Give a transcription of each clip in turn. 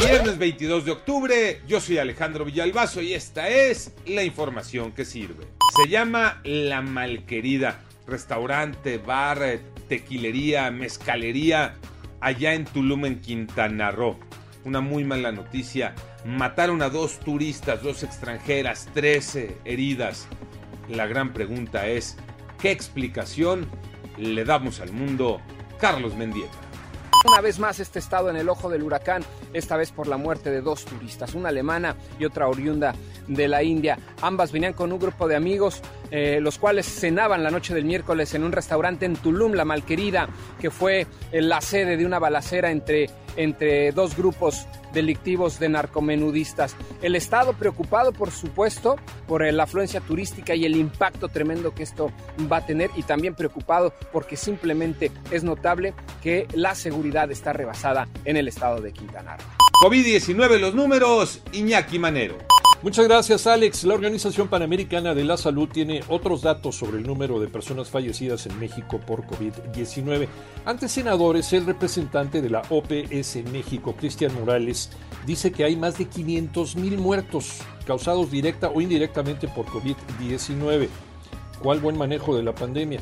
Viernes 22 de octubre, yo soy Alejandro Villalbazo y esta es la información que sirve. Se llama La Malquerida, restaurante, bar, tequilería, mezcalería, allá en Tulum, en Quintana Roo. Una muy mala noticia, mataron a dos turistas, dos extranjeras, 13 heridas. La gran pregunta es, ¿qué explicación le damos al mundo Carlos Mendieta? Una vez más este estado en el ojo del huracán, esta vez por la muerte de dos turistas, una alemana y otra oriunda de la India. Ambas venían con un grupo de amigos, eh, los cuales cenaban la noche del miércoles en un restaurante en Tulum, la Malquerida, que fue eh, la sede de una balacera entre, entre dos grupos delictivos de narcomenudistas. El Estado preocupado, por supuesto, por la afluencia turística y el impacto tremendo que esto va a tener y también preocupado porque simplemente es notable que la seguridad está rebasada en el estado de Quintana Roo. COVID-19 los números, Iñaki Manero. Muchas gracias Alex. La Organización Panamericana de la Salud tiene otros datos sobre el número de personas fallecidas en México por COVID-19. Ante senadores, el representante de la OPS México, Cristian Morales, dice que hay más de 500 mil muertos causados directa o indirectamente por COVID-19. ¿Cuál buen manejo de la pandemia?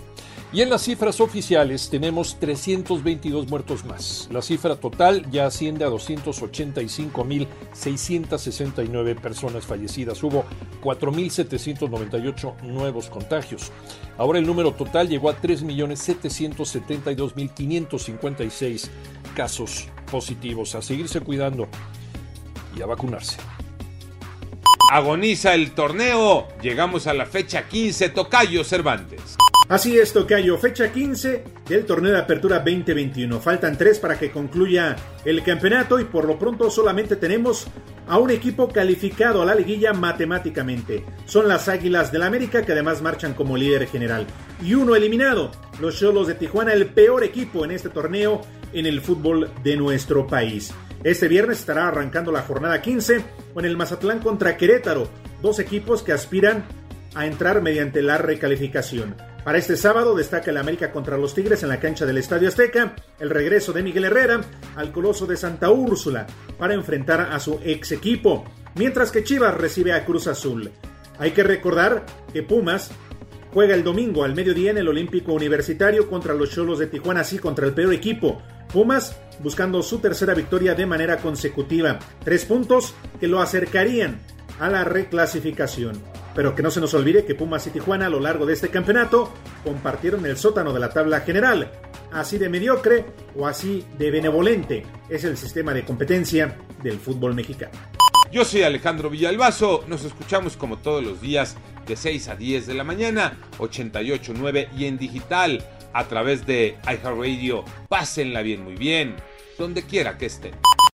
Y en las cifras oficiales tenemos 322 muertos más. La cifra total ya asciende a 285.669 personas fallecidas. Hubo 4.798 nuevos contagios. Ahora el número total llegó a 3.772.556 casos positivos. A seguirse cuidando y a vacunarse. Agoniza el torneo. Llegamos a la fecha 15, Tocayo Cervantes. Así es, Tocayo, fecha 15 del torneo de apertura 2021. Faltan tres para que concluya el campeonato y por lo pronto solamente tenemos a un equipo calificado a la liguilla matemáticamente. Son las Águilas del América que además marchan como líder general. Y uno eliminado, los Cholos de Tijuana, el peor equipo en este torneo en el fútbol de nuestro país. Este viernes estará arrancando la jornada 15 con el Mazatlán contra Querétaro, dos equipos que aspiran a entrar mediante la recalificación. Para este sábado destaca el América contra los Tigres en la cancha del Estadio Azteca, el regreso de Miguel Herrera al Coloso de Santa Úrsula para enfrentar a su ex equipo, mientras que Chivas recibe a Cruz Azul. Hay que recordar que Pumas juega el domingo al mediodía en el Olímpico Universitario contra los Cholos de Tijuana, así contra el peor equipo. Pumas buscando su tercera victoria de manera consecutiva. Tres puntos que lo acercarían a la reclasificación. Pero que no se nos olvide que Pumas y Tijuana a lo largo de este campeonato compartieron el sótano de la tabla general. Así de mediocre o así de benevolente es el sistema de competencia del fútbol mexicano. Yo soy Alejandro Villalbazo, nos escuchamos como todos los días de 6 a 10 de la mañana, 88.9 y en digital a través de iHeartRadio. Pásenla bien, muy bien, donde quiera que estén.